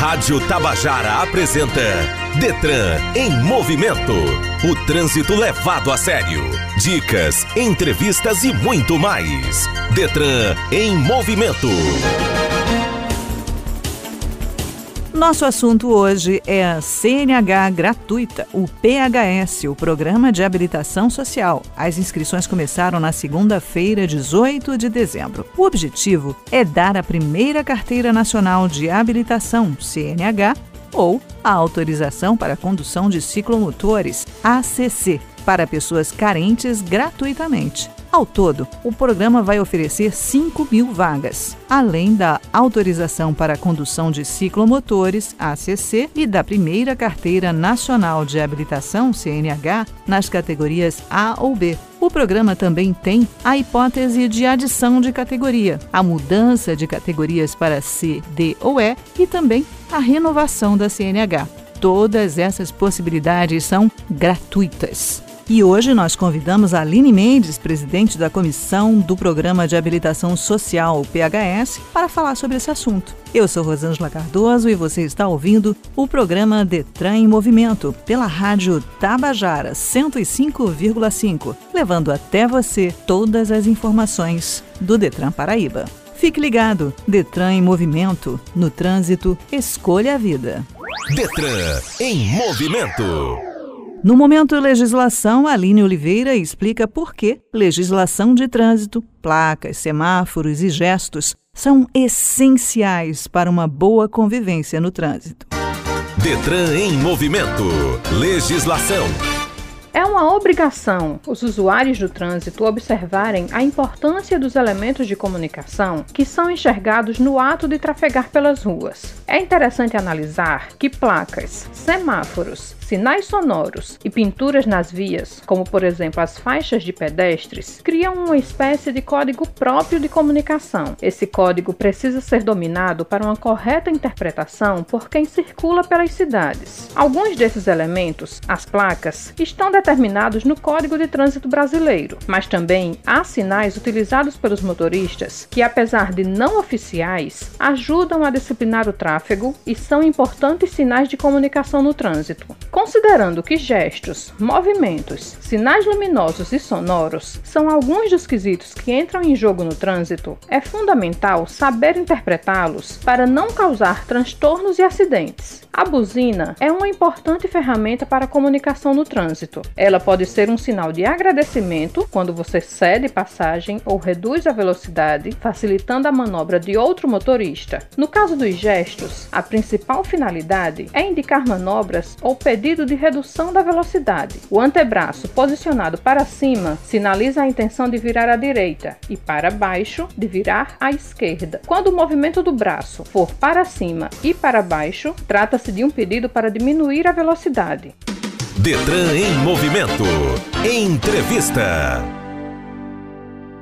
Rádio Tabajara apresenta Detran em movimento. O trânsito levado a sério. Dicas, entrevistas e muito mais. Detran em movimento. Nosso assunto hoje é a CNH gratuita, o PHS, o Programa de Habilitação Social. As inscrições começaram na segunda-feira, 18 de dezembro. O objetivo é dar a primeira carteira nacional de habilitação, CNH, ou a autorização para condução de ciclomotores, ACC, para pessoas carentes gratuitamente. Ao todo, o programa vai oferecer 5 mil vagas, além da autorização para a condução de ciclomotores, ACC, e da primeira carteira nacional de habilitação, CNH, nas categorias A ou B. O programa também tem a hipótese de adição de categoria, a mudança de categorias para C, D ou E e também a renovação da CNH. Todas essas possibilidades são gratuitas. E hoje nós convidamos a Aline Mendes, presidente da Comissão do Programa de Habilitação Social, PHS, para falar sobre esse assunto. Eu sou Rosângela Cardoso e você está ouvindo o programa Detran em Movimento pela rádio Tabajara 105,5, levando até você todas as informações do Detran Paraíba. Fique ligado, Detran em Movimento, no trânsito, escolha a vida. Detran em movimento. No momento legislação, Aline Oliveira explica por que legislação de trânsito, placas, semáforos e gestos são essenciais para uma boa convivência no trânsito. Detran em movimento. Legislação. É uma obrigação os usuários do trânsito observarem a importância dos elementos de comunicação que são enxergados no ato de trafegar pelas ruas. É interessante analisar que placas, semáforos, sinais sonoros e pinturas nas vias, como por exemplo as faixas de pedestres, criam uma espécie de código próprio de comunicação. Esse código precisa ser dominado para uma correta interpretação por quem circula pelas cidades. Alguns desses elementos, as placas, estão determinados no Código de Trânsito Brasileiro, mas também há sinais utilizados pelos motoristas que, apesar de não oficiais, ajudam a disciplinar o tráfego e são importantes sinais de comunicação no trânsito. Considerando que gestos, movimentos, sinais luminosos e sonoros são alguns dos quesitos que entram em jogo no trânsito, é fundamental saber interpretá-los para não causar transtornos e acidentes. A buzina é uma importante ferramenta para a comunicação no trânsito. Ela pode ser um sinal de agradecimento quando você cede passagem ou reduz a velocidade, facilitando a manobra de outro motorista. No caso dos gestos, a principal finalidade é indicar manobras ou pedir pedido de redução da velocidade. O antebraço posicionado para cima sinaliza a intenção de virar à direita e para baixo de virar à esquerda. Quando o movimento do braço for para cima e para baixo, trata-se de um pedido para diminuir a velocidade. Detran em movimento. Entrevista.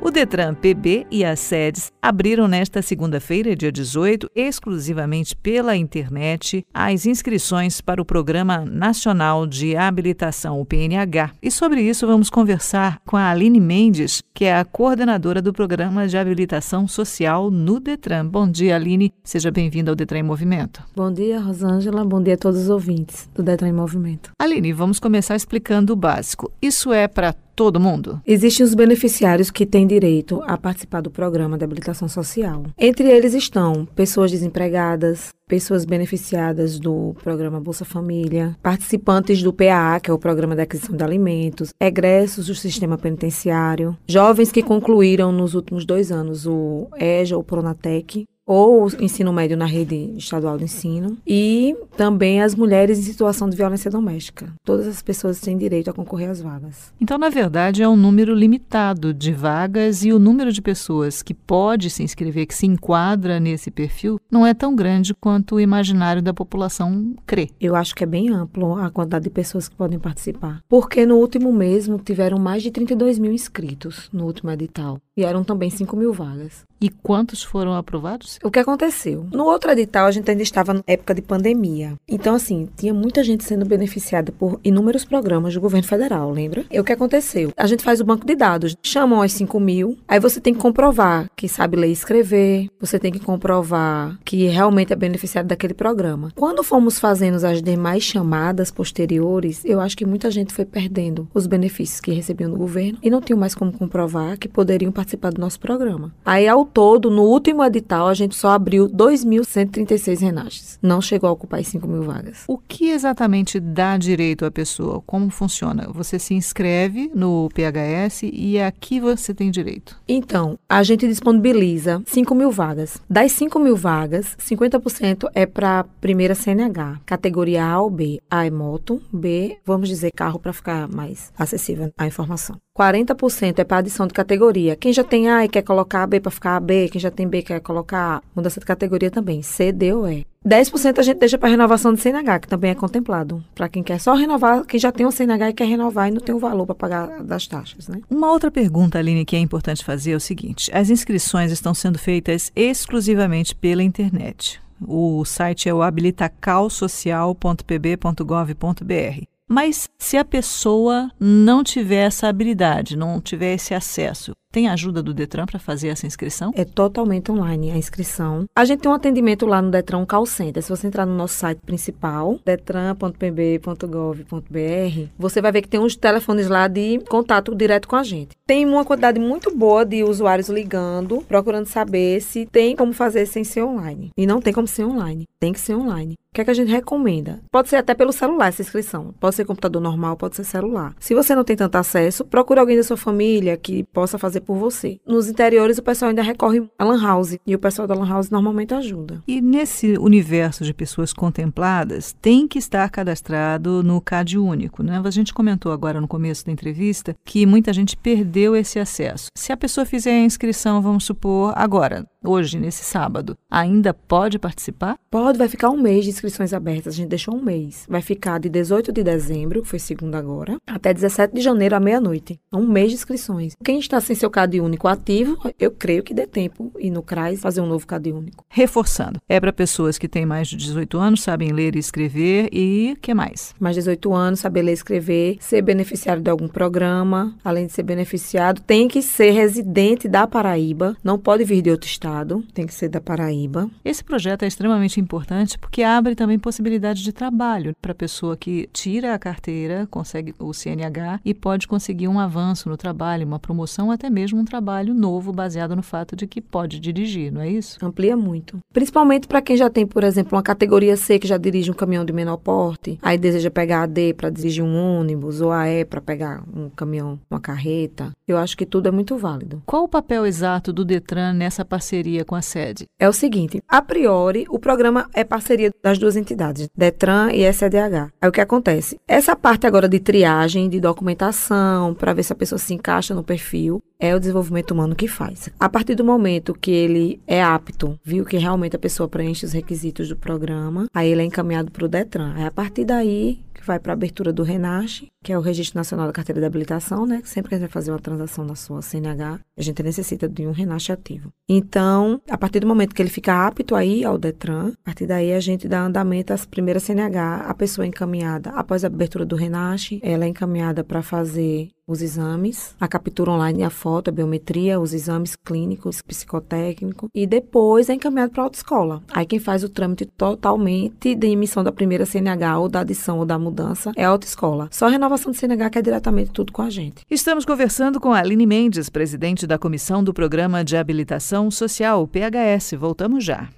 O Detran PB e as sedes abriram nesta segunda-feira, dia 18, exclusivamente pela internet, as inscrições para o Programa Nacional de Habilitação, o PNH. E sobre isso vamos conversar com a Aline Mendes, que é a coordenadora do Programa de Habilitação Social no Detran. Bom dia, Aline. Seja bem-vinda ao Detran em Movimento. Bom dia, Rosângela. Bom dia a todos os ouvintes do Detran em Movimento. Aline, vamos começar explicando o básico. Isso é para todo mundo? Existem os beneficiários que têm direito a participar do programa de habilitação social. Entre eles estão pessoas desempregadas, pessoas beneficiadas do programa Bolsa Família, participantes do PAA, que é o Programa de Aquisição de Alimentos, egressos do sistema penitenciário, jovens que concluíram nos últimos dois anos o EJA ou Pronatec, ou ensino médio na rede estadual de ensino, e também as mulheres em situação de violência doméstica. Todas as pessoas têm direito a concorrer às vagas. Então, na verdade, é um número limitado de vagas e o número de pessoas que pode se inscrever, que se enquadra nesse perfil, não é tão grande quanto o imaginário da população crê. Eu acho que é bem amplo a quantidade de pessoas que podem participar, porque no último mês tiveram mais de 32 mil inscritos no último edital. E eram também 5 mil vagas. E quantos foram aprovados? O que aconteceu? No outro edital, a gente ainda estava na época de pandemia. Então, assim, tinha muita gente sendo beneficiada por inúmeros programas do governo federal, lembra? E o que aconteceu? A gente faz o banco de dados, chamam as 5 mil, aí você tem que comprovar que sabe ler e escrever, você tem que comprovar que realmente é beneficiado daquele programa. Quando fomos fazendo as demais chamadas posteriores, eu acho que muita gente foi perdendo os benefícios que recebiam do governo e não tinham mais como comprovar que poderiam participar do nosso programa. Aí, ao todo, no último edital, a gente só abriu 2.136 renaches. Não chegou a ocupar as 5 mil vagas. O que exatamente dá direito à pessoa? Como funciona? Você se inscreve no PHS e aqui você tem direito? Então, a gente disponibiliza 5 mil vagas. Das 5 mil vagas, 50% é para primeira CNH, categoria A ou B. A é moto, B, vamos dizer carro para ficar mais acessível a informação. 40% é para adição de categoria. Quem já tem A e quer colocar B para ficar B, quem já tem B quer colocar mudança de categoria também, C, D ou E. 10% a gente deixa para renovação de CNH, que também é contemplado. Para quem quer só renovar, quem já tem um CNH e quer renovar e não tem o valor para pagar das taxas, né? Uma outra pergunta, Aline, que é importante fazer é o seguinte: as inscrições estão sendo feitas exclusivamente pela internet. O site é o habilitacalsocial.pb.gov.br. Mas se a pessoa não tiver essa habilidade, não tiver esse acesso, tem ajuda do Detran para fazer essa inscrição? É totalmente online a inscrição. A gente tem um atendimento lá no Detran Call Center. Se você entrar no nosso site principal, detran.pb.gov.br, você vai ver que tem uns telefones lá de contato direto com a gente. Tem uma quantidade muito boa de usuários ligando, procurando saber se tem como fazer sem ser online. E não tem como ser online. Tem que ser online. O que é que a gente recomenda? Pode ser até pelo celular essa inscrição. Pode ser computador normal, pode ser celular. Se você não tem tanto acesso, procure alguém da sua família que possa fazer por você. Nos interiores, o pessoal ainda recorre à Lan House. E o pessoal da Lan House normalmente ajuda. E nesse universo de pessoas contempladas, tem que estar cadastrado no CAD único. Né? A gente comentou agora no começo da entrevista que muita gente perdeu esse acesso. Se a pessoa fizer a inscrição, vamos supor, agora, hoje, nesse sábado, ainda pode participar? Pode, vai ficar um mês de inscrições abertas. A gente deixou um mês. Vai ficar de 18 de dezembro, foi segunda agora, até 17 de janeiro à meia-noite. Um mês de inscrições. Quem está sem seu CAD único ativo, eu creio que dê tempo ir no CRAS fazer um novo CAD único. Reforçando, é para pessoas que têm mais de 18 anos, sabem ler e escrever e que mais? Mais de 18 anos, saber ler e escrever, ser beneficiário de algum programa, além de ser beneficiado, tem que ser residente da Paraíba, não pode vir de outro estado, tem que ser da Paraíba. Esse projeto é extremamente importante porque abre também possibilidade de trabalho para a pessoa que tira a carteira, consegue o CNH e pode conseguir um avanço no trabalho, uma promoção, até mesmo um trabalho novo baseado no fato de que pode dirigir, não é isso? Amplia muito. Principalmente para quem já tem, por exemplo, uma categoria C que já dirige um caminhão de menor porte, aí deseja pegar a D para dirigir um ônibus ou a E para pegar um caminhão, uma carreta. Eu acho que tudo é muito válido. Qual o papel exato do Detran nessa parceria com a sede? É o seguinte, a priori, o programa é parceria das duas entidades, Detran e SEDH. Aí o que acontece? Essa parte agora de triagem, de documentação, para ver se a pessoa se encaixa no perfil, é o desenvolvimento humano que faz. A partir do momento que ele é apto, viu que realmente a pessoa preenche os requisitos do programa, aí ele é encaminhado para o Detran. Aí a partir daí que vai para a abertura do RENASH, que é o Registro Nacional da Carteira de Habilitação, né? Sempre que a gente vai fazer uma transação na sua CNH, a gente necessita de um RENASH ativo. Então, a partir do momento que ele fica apto aí ao Detran, a partir daí a gente dá andamento às primeiras CNH, a pessoa é encaminhada após a abertura do RENASH, ela é encaminhada para fazer os exames, a captura online, a foto, a biometria, os exames clínicos, psicotécnico e depois é encaminhado para a autoescola. Aí quem faz o trâmite totalmente de emissão da primeira CNH ou da adição ou da mudança é a autoescola. Só a renovação de CNH que é diretamente tudo com a gente. Estamos conversando com a Aline Mendes, presidente da comissão do Programa de Habilitação Social, PHS. Voltamos já.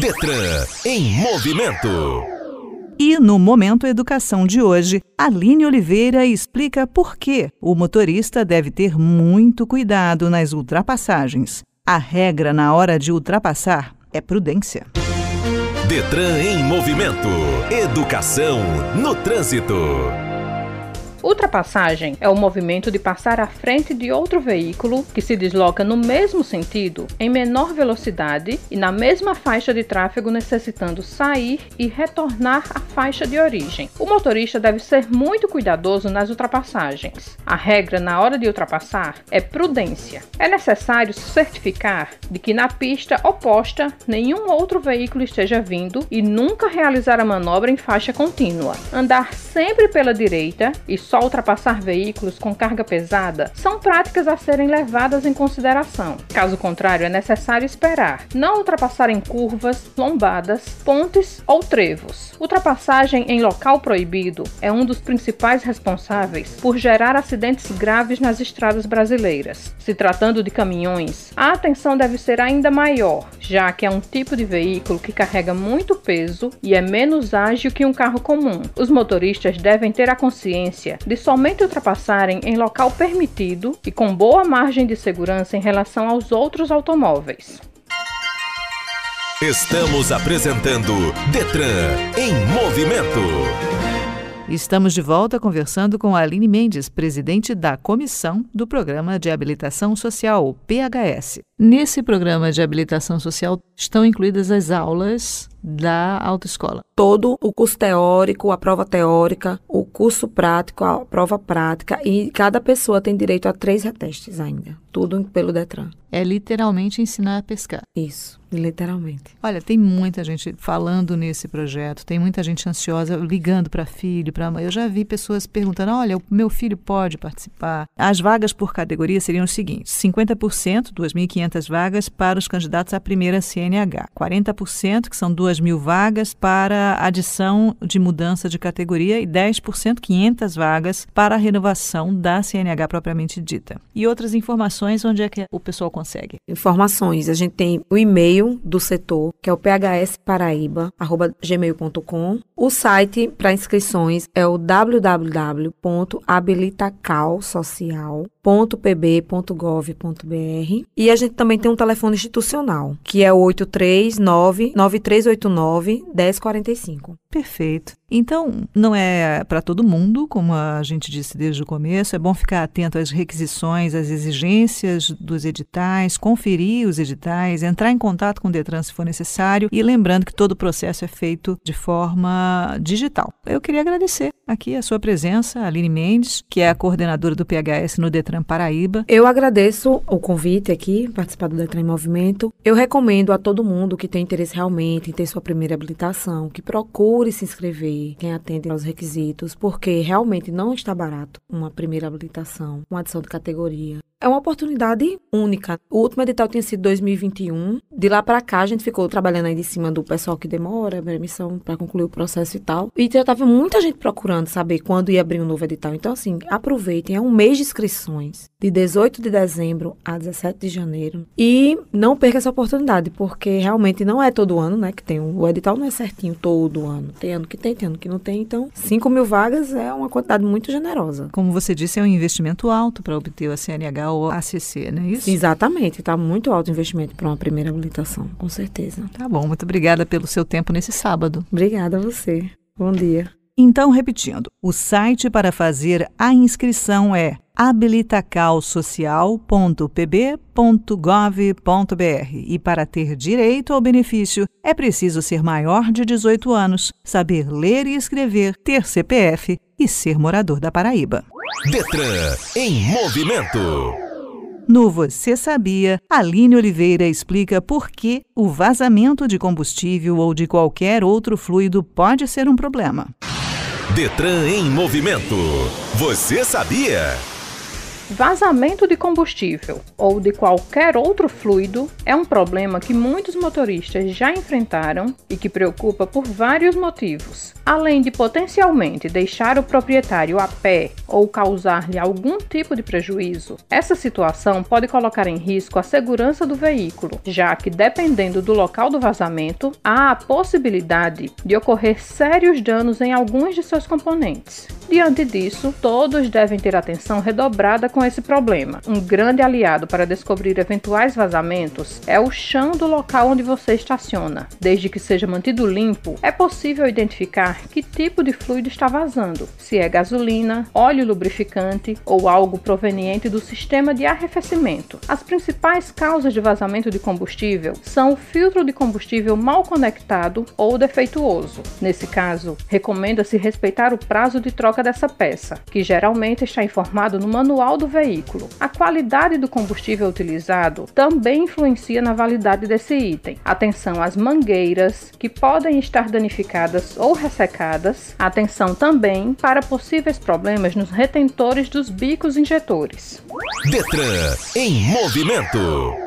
Detran em movimento. E no Momento Educação de hoje, Aline Oliveira explica por que o motorista deve ter muito cuidado nas ultrapassagens. A regra na hora de ultrapassar é prudência. Detran em movimento. Educação no trânsito. Ultrapassagem é o movimento de passar à frente de outro veículo que se desloca no mesmo sentido, em menor velocidade e na mesma faixa de tráfego, necessitando sair e retornar à faixa de origem. O motorista deve ser muito cuidadoso nas ultrapassagens. A regra na hora de ultrapassar é prudência. É necessário certificar de que na pista oposta nenhum outro veículo esteja vindo e nunca realizar a manobra em faixa contínua. Andar sempre pela direita e só ultrapassar veículos com carga pesada são práticas a serem levadas em consideração. Caso contrário, é necessário esperar. Não ultrapassar em curvas, lombadas, pontes ou trevos. Ultrapassagem em local proibido é um dos principais responsáveis por gerar acidentes graves nas estradas brasileiras. Se tratando de caminhões, a atenção deve ser ainda maior, já que é um tipo de veículo que carrega muito peso e é menos ágil que um carro comum. Os motoristas devem ter a consciência de somente ultrapassarem em local permitido e com boa margem de segurança em relação aos outros automóveis. Estamos apresentando Detran em movimento. Estamos de volta conversando com a Aline Mendes, presidente da comissão do Programa de Habilitação Social, PHS. Nesse programa de habilitação social estão incluídas as aulas da autoescola. Todo o curso teórico, a prova teórica, o curso prático, a prova prática e cada pessoa tem direito a três retestes ainda. Tudo pelo Detran. É literalmente ensinar a pescar. Isso, literalmente. Olha, tem muita gente falando nesse projeto, tem muita gente ansiosa ligando para filho, para mãe. Eu já vi pessoas perguntando: olha, o meu filho pode participar. As vagas por categoria seriam os seguintes: 50%, 2.500 vagas para os candidatos à primeira CNH, 40%, que são 2 mil vagas para adição de mudança de categoria e 10%, 500 vagas para a renovação da CNH propriamente dita. E outras informações, onde é que o pessoal consegue? Informações, a gente tem o e-mail do setor, que é o phsparaíba@gmail.com. O site para inscrições é o www.habilitacalsocial.pb.gov.br e a gente também tem um telefone institucional, que é o 839 9389 1045. Perfeito. Então, não é para todo mundo, como a gente disse desde o começo, é bom ficar atento às requisições, às exigências dos editais, conferir os editais, entrar em contato com o Detran se for necessário e lembrando que todo o processo é feito de forma digital. Eu queria agradecer aqui a sua presença, Aline Mendes, que é a coordenadora do PHS no Detran Paraíba. Eu agradeço o convite aqui, participar do Detran em Movimento. Eu recomendo a todo mundo que tem interesse realmente em ter sua primeira habilitação, que procure se inscrever, quem atende aos requisitos, porque realmente não está barato uma primeira habilitação, uma adição de categoria. É uma oportunidade única. O último edital tinha sido 2021. De lá para cá, a gente ficou trabalhando aí de cima do pessoal que demora, a emissão para concluir o processo e tal. E já tava muita gente procurando saber quando ia abrir um novo edital. Então, assim, aproveitem. É um mês de inscrições, de 18 de dezembro a 17 de janeiro. E não perca essa oportunidade, porque realmente não é todo ano, né? Que tem. O edital não é certinho todo ano. Tem ano que tem, tem ano que não tem. Então, 5 mil vagas é uma quantidade muito generosa. Como você disse, é um investimento alto para obter a CNH ou ACC, não é isso? Exatamente, está muito alto o investimento para uma primeira habilitação, com certeza. Tá bom, muito obrigada pelo seu tempo nesse sábado. Obrigada a você. Bom dia. Então, repetindo, o site para fazer a inscrição é habilitacalsocial.pb.gov.br e para ter direito ao benefício é preciso ser maior de 18 anos, saber ler e escrever, ter CPF e ser morador da Paraíba. Detran em movimento. No Você Sabia, Aline Oliveira explica por que o vazamento de combustível ou de qualquer outro fluido pode ser um problema. Detran em movimento. Você sabia? Vazamento de combustível ou de qualquer outro fluido é um problema que muitos motoristas já enfrentaram e que preocupa por vários motivos. Além de potencialmente deixar o proprietário a pé ou causar-lhe algum tipo de prejuízo, essa situação pode colocar em risco a segurança do veículo, já que, dependendo do local do vazamento, há a possibilidade de ocorrer sérios danos em alguns de seus componentes. Diante disso, todos devem ter atenção redobrada com esse problema. Um grande aliado para descobrir eventuais vazamentos é o chão do local onde você estaciona. Desde que seja mantido limpo, é possível identificar que tipo de fluido está vazando, se é gasolina, óleo lubrificante ou algo proveniente do sistema de arrefecimento. As principais causas de vazamento de combustível são o filtro de combustível mal conectado ou defeituoso. Nesse caso, recomenda-se respeitar o prazo de troca dessa peça, que geralmente está informado no manual do veículo. A qualidade do combustível utilizado também influencia na validade desse item. Atenção às mangueiras, que podem estar danificadas ou ressecadas. Atenção também para possíveis problemas nos retentores dos bicos injetores. Detran em movimento.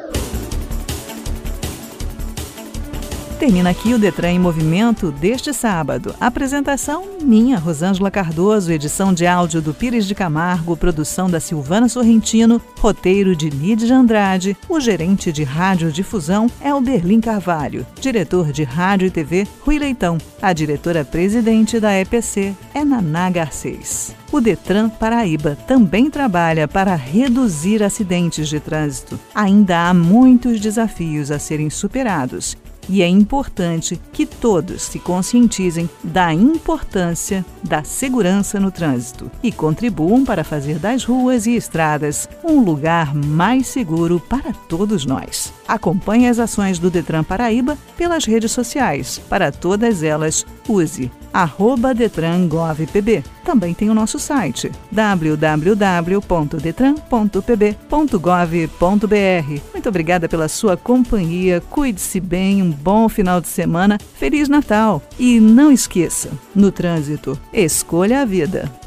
Termina aqui o Detran em Movimento deste sábado. Apresentação minha, Rosângela Cardoso, edição de áudio do Pires de Camargo, produção da Silvana Sorrentino, roteiro de Lídia Andrade, o gerente de radiodifusão é o Berlim Carvalho, diretor de rádio e TV, Rui Leitão, a diretora-presidente da EPC é Naná Garcês. O Detran Paraíba também trabalha para reduzir acidentes de trânsito. Ainda há muitos desafios a serem superados e é importante que todos se conscientizem da importância da segurança no trânsito e contribuam para fazer das ruas e estradas um lugar mais seguro para todos nós. Acompanhe as ações do Detran Paraíba pelas redes sociais. Para todas elas, use arroba detrangovpb. Também tem o nosso site www.detran.pb.gov.br. Muito obrigada pela sua companhia, cuide-se bem, um bom final de semana, Feliz Natal! E não esqueça, no trânsito, escolha a vida.